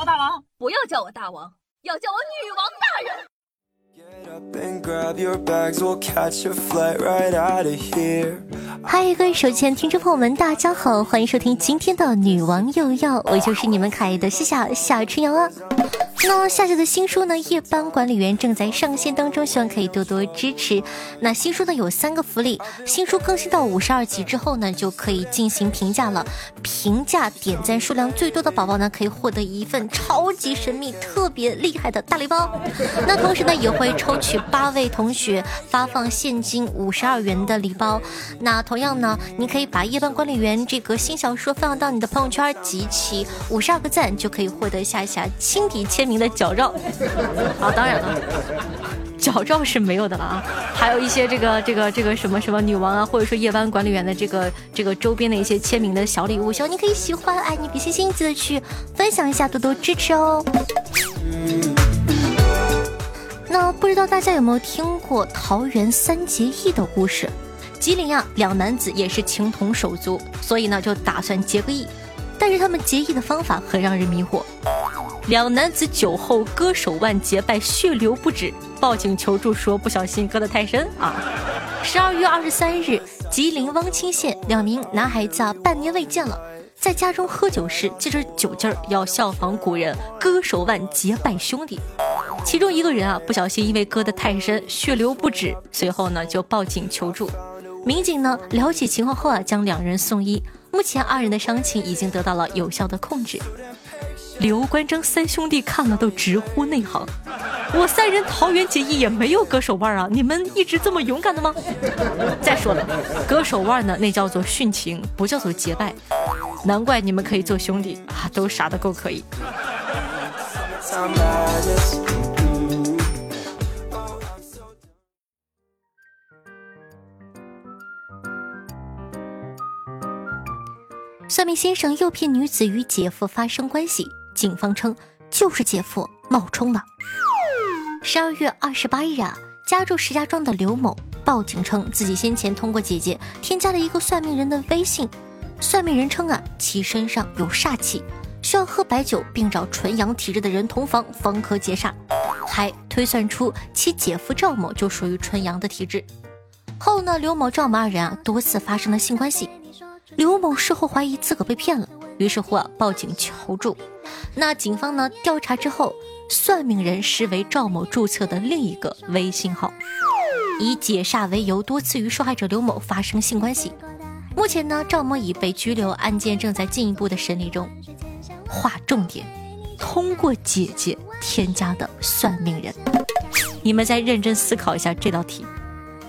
我大王，不要叫我大王，要叫我女王大人。嗨，各位手机前听众朋友们，大家好，欢迎收听今天的女王又要，我就是你们可爱的夏夏夏春瑶啊。那夏夏的新书呢，《夜班管理员》正在上线当中，希望可以多多支持。那新书呢有三个福利，新书更新到五十二集之后呢，就可以进行评价了。评价点赞数量最多的宝宝呢，可以获得一份超级神秘、特别厉害的大礼包。那同时呢，也会抽取八位同学发放现金五十二元的礼包。那同样呢，你可以把《夜班管理员》这个新小说分享到你的朋友圈，集齐五十二个赞，就可以获得夏夏亲笔签名的脚照。啊，当然了，脚照是没有的了啊，还有一些这个这个这个什么什么女王啊，或者说夜班管理员的这个这个周边的一些签名的小礼物，希望你可以喜欢。爱你比心心，记得去分享一下，多多支持哦。那不知道大家有没有听过桃园三结义的故事？吉林啊，两男子也是情同手足，所以呢就打算结个义，但是他们结义的方法很让人迷惑。两男子酒后割手腕结拜，血流不止，报警求助说不小心割得太深啊。十二月二十三日，吉林汪清县两名男孩子啊，半年未见了，在家中喝酒时，借着酒劲儿要效仿古人割手腕结拜兄弟。其中一个人啊，不小心因为割得太深，血流不止，随后呢就报警求助。民警呢了解情况后啊，将两人送医，目前二人的伤情已经得到了有效的控制。刘关张三兄弟看了都直呼内行，我三人桃园结义也没有割手腕啊！你们一直这么勇敢的吗？再说了，割手腕呢，那叫做殉情，不叫做结拜。难怪你们可以做兄弟啊，都傻的够可以。算命先生诱骗女子与姐夫发生关系。警方称，就是姐夫冒充的。十二月二十八日啊，家住石家庄的刘某报警称，自己先前通过姐姐添加了一个算命人的微信。算命人称啊，其身上有煞气，需要喝白酒并找纯阳体质的人同房方可解煞，还推算出其姐夫赵某就属于纯阳的体质。后呢，刘某、赵某二人啊多次发生了性关系。刘某事后怀疑自个被骗了。于是乎啊，报警求助。那警方呢调查之后，算命人实为赵某注册的另一个微信号，以解煞为由，多次与受害者刘某发生性关系。目前呢，赵某已被拘留，案件正在进一步的审理中。划重点：通过姐姐添加的算命人，你们再认真思考一下这道题。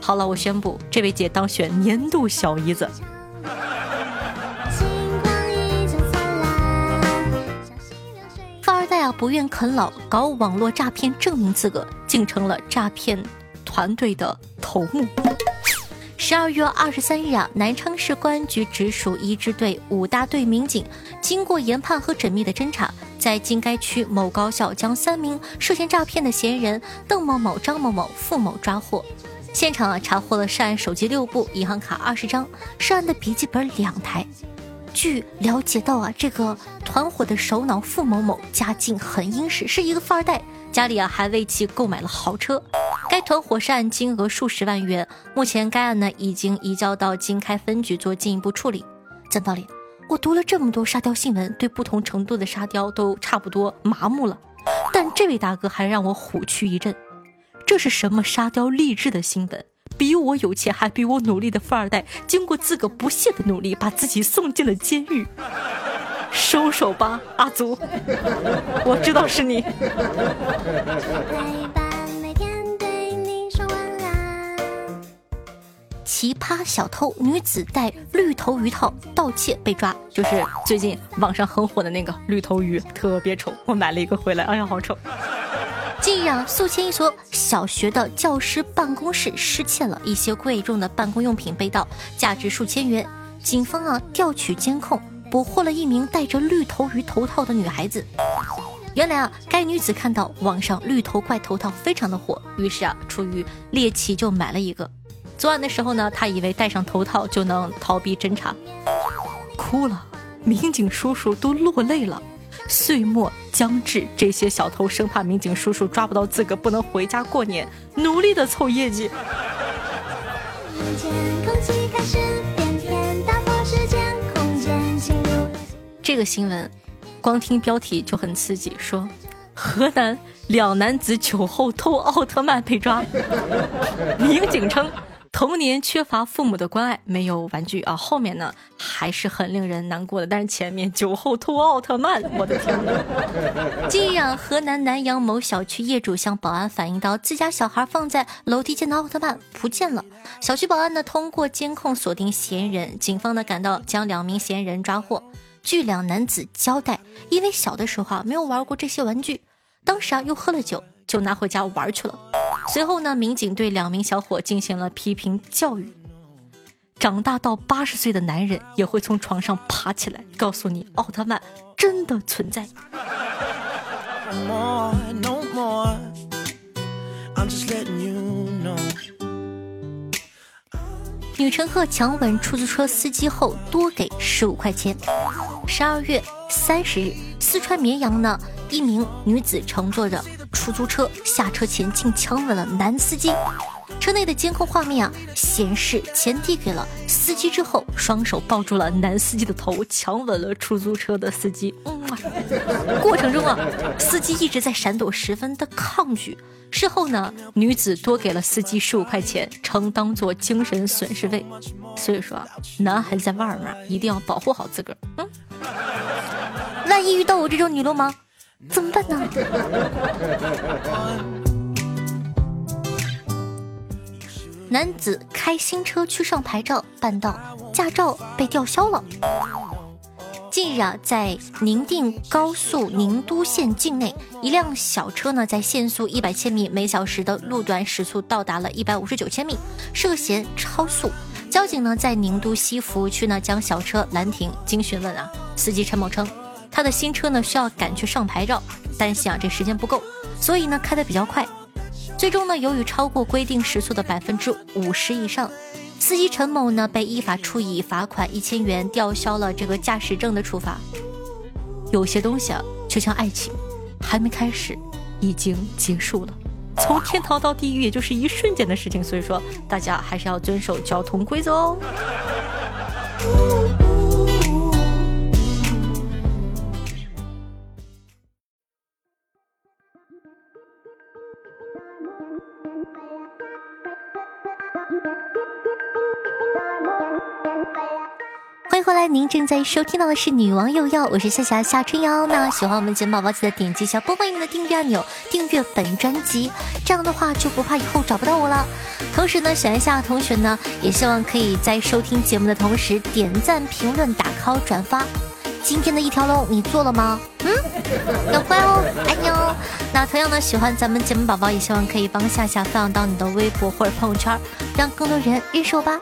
好了，我宣布这位姐当选年度小姨子。不愿啃老，搞网络诈骗证明资格，竟成了诈骗团队的头目。十二月二十三日啊，南昌市公安局直属一支队五大队民警经过研判和缜密的侦查，在经该区某高校将三名涉嫌诈骗的嫌疑人邓某某、张某某、付某抓获。现场啊，查获了涉案手机六部、银行卡二十张、涉案的笔记本两台。据了解到啊，这个团伙的首脑付某某家境很殷实，是一个富二代，家里啊还为其购买了豪车。该团伙涉案金额数十万元，目前该案呢已经移交到经开分局做进一步处理。讲道理，我读了这么多沙雕新闻，对不同程度的沙雕都差不多麻木了，但这位大哥还让我虎躯一震。这是什么沙雕励志的新闻？比我有钱还比我努力的富二代，经过自个不懈的努力，把自己送进了监狱。收手吧，阿祖，我知道是你。奇葩小偷女子戴绿头鱼套盗窃被抓，就是最近网上很火的那个绿头鱼，特别丑，我买了一个回来，哎呀，好丑。近日啊，宿迁一所小学的教师办公室失窃了一些贵重的办公用品被盗，价值数千元。警方啊调取监控，捕获了一名戴着绿头鱼头套的女孩子。原来啊，该女子看到网上绿头怪头套非常的火，于是啊出于猎奇就买了一个。作案的时候呢，她以为戴上头套就能逃避侦查，哭了，民警叔叔都落泪了。岁末将至，这些小偷生怕民警叔叔抓不到自个，不能回家过年，努力的凑业绩。这个新闻，光听标题就很刺激，说河南两男子酒后偷奥特曼被抓，民警称。童年缺乏父母的关爱，没有玩具啊。后面呢还是很令人难过的，但是前面酒后偷奥特曼，我的天哪！近日啊，河南南阳某小区业主向保安反映到，自家小孩放在楼梯间的奥特曼不见了。小区保安呢通过监控锁定嫌疑人，警方呢赶到将两名嫌疑人抓获。据两男子交代，因为小的时候啊没有玩过这些玩具，当时啊又喝了酒。就拿回家玩去了。随后呢，民警对两名小伙进行了批评教育。长大到八十岁的男人也会从床上爬起来，告诉你奥特曼真的存在。女乘客强吻出租车司机后多给十五块钱。十二月三十日，四川绵阳呢，一名女子乘坐着。出租车下车前竟强吻了男司机，车内的监控画面啊显示，钱递给了司机之后，双手抱住了男司机的头，强吻了出租车的司机。嗯，过程中啊，司机一直在闪躲，十分的抗拒。事后呢，女子多给了司机十五块钱，称当做精神损失费。所以说啊，男孩在外面一定要保护好自个儿。嗯，万一遇到我这种女流氓。怎么办呢？男子开新车去上牌照，办到驾照被吊销了。近日啊，在宁定高速宁都县境内，一辆小车呢，在限速一百千米每小时的路段时速到达了一百五十九千米，涉嫌超速。交警呢，在宁都西服务区呢，将小车拦停。经询问啊，司机陈某称。他的新车呢需要赶去上牌照，担心啊这时间不够，所以呢开得比较快。最终呢，由于超过规定时速的百分之五十以上，司机陈某呢被依法处以罚款一千元，吊销了这个驾驶证的处罚。有些东西啊，就像爱情，还没开始，已经结束了。从天堂到地狱也就是一瞬间的事情，所以说大家还是要遵守交通规则哦。后来，您正在收听到的是《女王又要》，我是夏夏夏春瑶。那喜欢我们节目宝宝，记得点击一下播放页面的订阅按钮，订阅本专辑，这样的话就不怕以后找不到我了。同时呢，喜欢夏夏同学呢，也希望可以在收听节目的同时点赞、评论、打 call、转发。今天的一条龙你做了吗？嗯，要乖哦，爱你哦。那同样呢，喜欢咱们节目宝宝，也希望可以帮夏夏分享到你的微博或者朋友圈，让更多人认识我吧。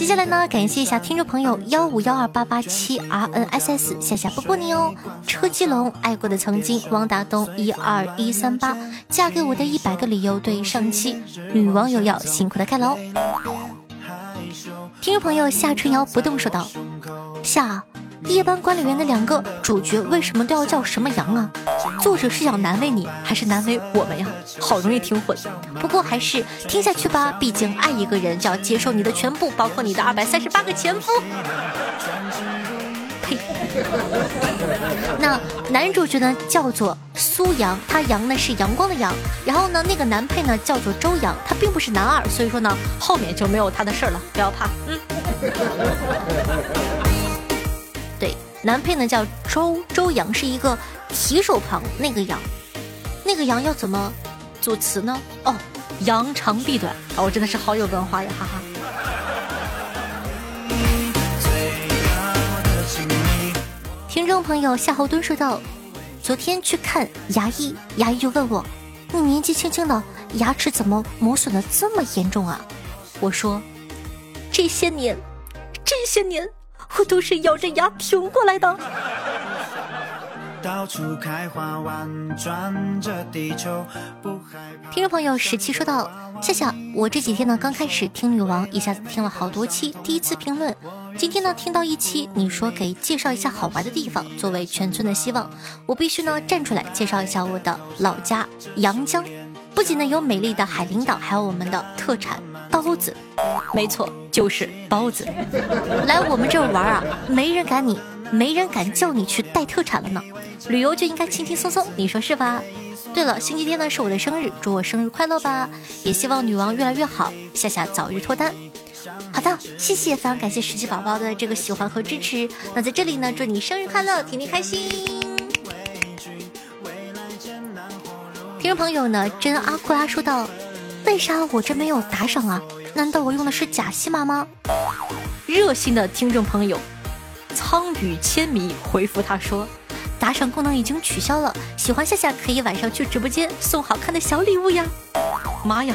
接下来呢，感谢一下听众朋友幺五幺二八八七 R N S S，夏夏波波你哦，车继龙，爱过的曾经，王达东一二一三八，嫁给我的一百个理由，对上期女网友要辛苦的盖楼。听众朋友夏春瑶不动说道，夏。夜班管理员的两个主角为什么都要叫什么羊啊？作者是想难为你，还是难为我们呀？好容易听混，不过还是听下去吧。毕竟爱一个人就要接受你的全部，包括你的二百三十八个前夫。呸！那男主角呢叫做苏阳，他阳呢是阳光的阳。然后呢，那个男配呢叫做周阳，他并不是男二，所以说呢后面就没有他的事儿了，不要怕。嗯。对男配呢叫周周阳，是一个提手旁那个阳，那个阳要怎么组词呢？哦，扬长避短啊！我真的是好有文化呀，哈哈。听众朋友夏侯惇说道：“昨天去看牙医，牙医就问我，你年纪轻轻的牙齿怎么磨损的这么严重啊？我说，这些年，这些年。”我都是咬着牙挺过来的。听众朋友十七说道：“夏夏，我这几天呢刚开始听女王，一下子听了好多期，第一次评论。今天呢听到一期，你说给介绍一下好玩的地方，作为全村的希望，我必须呢站出来介绍一下我的老家阳江。不仅呢有美丽的海陵岛，还有我们的特产包子。没错，就是包子。来我们这儿玩啊，没人敢你。”没人敢叫你去带特产了呢，旅游就应该轻轻松松，你说是吧？对了，星期天呢是我的生日，祝我生日快乐吧！也希望女王越来越好，夏夏早日脱单。好的，谢谢，非常感谢十七宝宝的这个喜欢和支持。那在这里呢，祝你生日快乐，天天开心。听众朋友呢，真阿库拉说道：“为啥我这没有打赏啊？难道我用的是假戏码吗？”热心的听众朋友。苍羽千迷回复他说：“打赏功能已经取消了，喜欢夏夏可以晚上去直播间送好看的小礼物呀。”妈呀，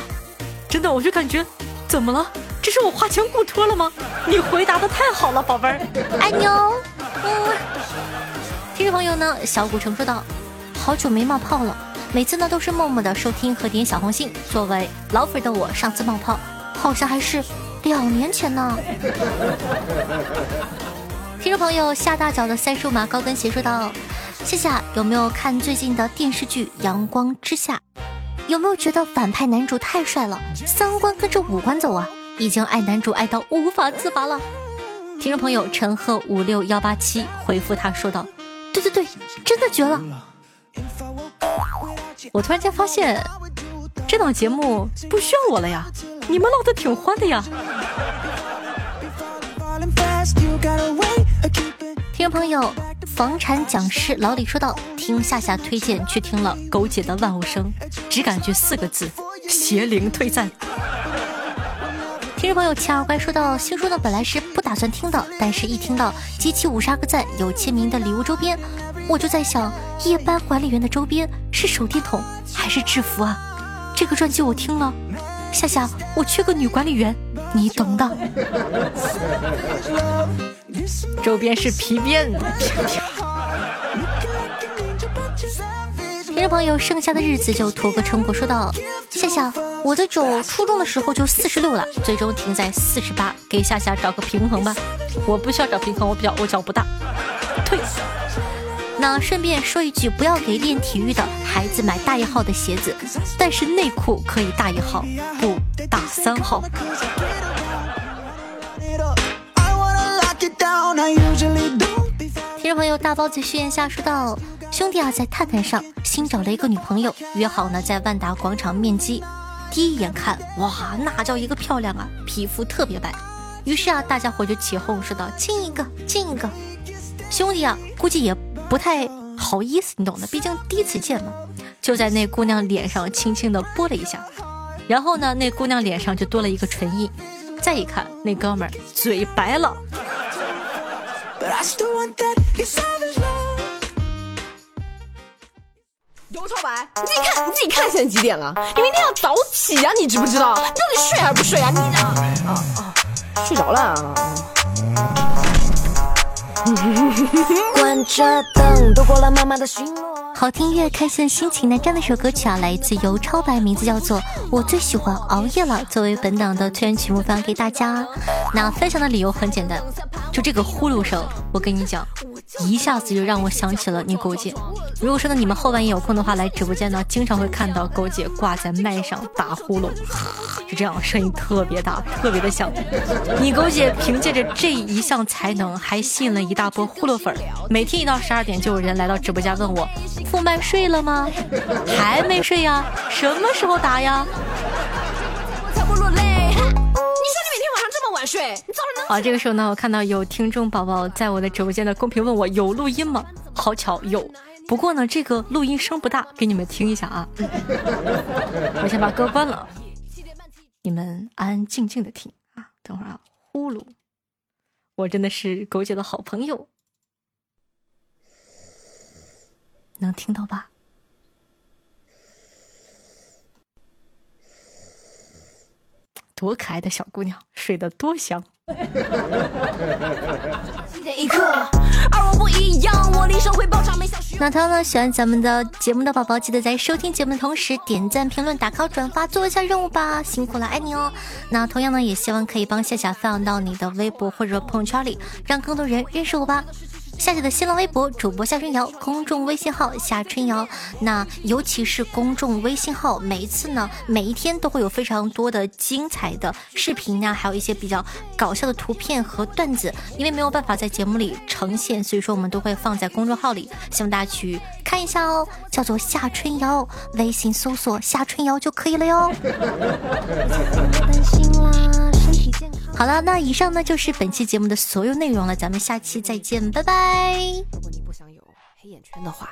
真的，我就感觉怎么了？这是我花钱雇托了吗？你回答的太好了，宝贝儿，爱你哦。嗯听众朋友呢，小古城说道：“好久没冒泡了，每次呢都是默默的收听和点小红心。作为老粉的我，上次冒泡好像还是两年前呢。”听众朋友下大脚的三叔马高跟鞋说道：“夏夏有没有看最近的电视剧《阳光之下》？有没有觉得反派男主太帅了，三观跟着五官走啊？已经爱男主爱到无法自拔了。”听众朋友陈赫五六幺八七回复他说道：“对对对，真的绝了！我突然间发现这档节目不需要我了呀，你们唠的挺欢的呀。”听众朋友，房产讲师老李说道：“听夏夏推荐去听了狗姐的万物生，只感觉四个字：邪灵退散。”听众朋友，七二乖说到：“新书呢本来是不打算听的，但是一听到集齐五十二个赞有签名的礼物周边，我就在想，夜班管理员的周边是手电筒还是制服啊？这个专辑我听了。”夏夏，我缺个女管理员，你懂的。周边是皮鞭。听众朋友，剩下的日子就图个成果。说道：夏夏，我的酒初中的时候就四十六了，最终停在四十八，给夏夏找个平衡吧。我不需要找平衡，我比较我脚不大，退。那顺便说一句，不要给练体育的孩子买大一号的鞋子，但是内裤可以大一号，不大三号。听众朋友，大包子虚言下说道：兄弟啊，在探探上新找了一个女朋友，约好呢在万达广场面基。第一眼看，哇，那叫一个漂亮啊，皮肤特别白。于是啊，大家伙就起哄说道：亲一个，亲一个。兄弟啊，估计也。不太好意思，你懂的，毕竟第一次见嘛。就在那姑娘脸上轻轻的拨了一下，然后呢，那姑娘脸上就多了一个唇印。再一看，那哥们儿嘴白了。刘超白，你自己看，你自己看现在几点了？你明天要早起呀，你知不知道？你到底睡还是不睡啊？你呢？啊啊，睡着了。关着灯，躲过了妈妈的巡逻。好听音乐，开心心情。那这样的一首歌曲啊，来自由超白，名字叫做《我最喜欢熬夜了》。作为本档的推荐曲目，分享给大家。那分享的理由很简单，就这个呼噜声，我跟你讲。一下子就让我想起了你狗姐。如果说呢，你们后半夜有空的话来直播间呢，经常会看到狗姐挂在麦上打呼噜，就这样声音特别大，特别的响。你狗姐凭借着这一项才能，还吸引了一大波呼噜粉。每天一到十二点，就有人来到直播间问我：副麦睡了吗？还没睡呀？什么时候打呀？晚睡，你早上能好。这个时候呢，我看到有听众宝宝在我的直播间的公屏问我有录音吗？好巧，有。不过呢，这个录音声不大，给你们听一下啊。我先把歌关了，你们安安静静的听啊。等会儿啊，呼噜，我真的是狗姐的好朋友，能听到吧？多可爱的小姑娘，睡得多香。那同样呢，喜欢咱们的节目的宝宝，记得在收听节目的同时点赞、评论、打 call、转发，做一下任务吧，辛苦了，爱你哦。那同样呢，也希望可以帮夏夏分享到你的微博或者朋友圈里，让更多人认识我吧。夏夏的新浪微博主播夏春瑶，公众微信号夏春瑶。那尤其是公众微信号，每一次呢，每一天都会有非常多的精彩的视频呀，还有一些比较搞笑的图片和段子。因为没有办法在节目里呈现，所以说我们都会放在公众号里，希望大家去看一下哦。叫做夏春瑶，微信搜索夏春瑶就可以了哟。好了，那以上呢就是本期节目的所有内容了，咱们下期再见，拜拜。如果你不想有黑眼圈的话。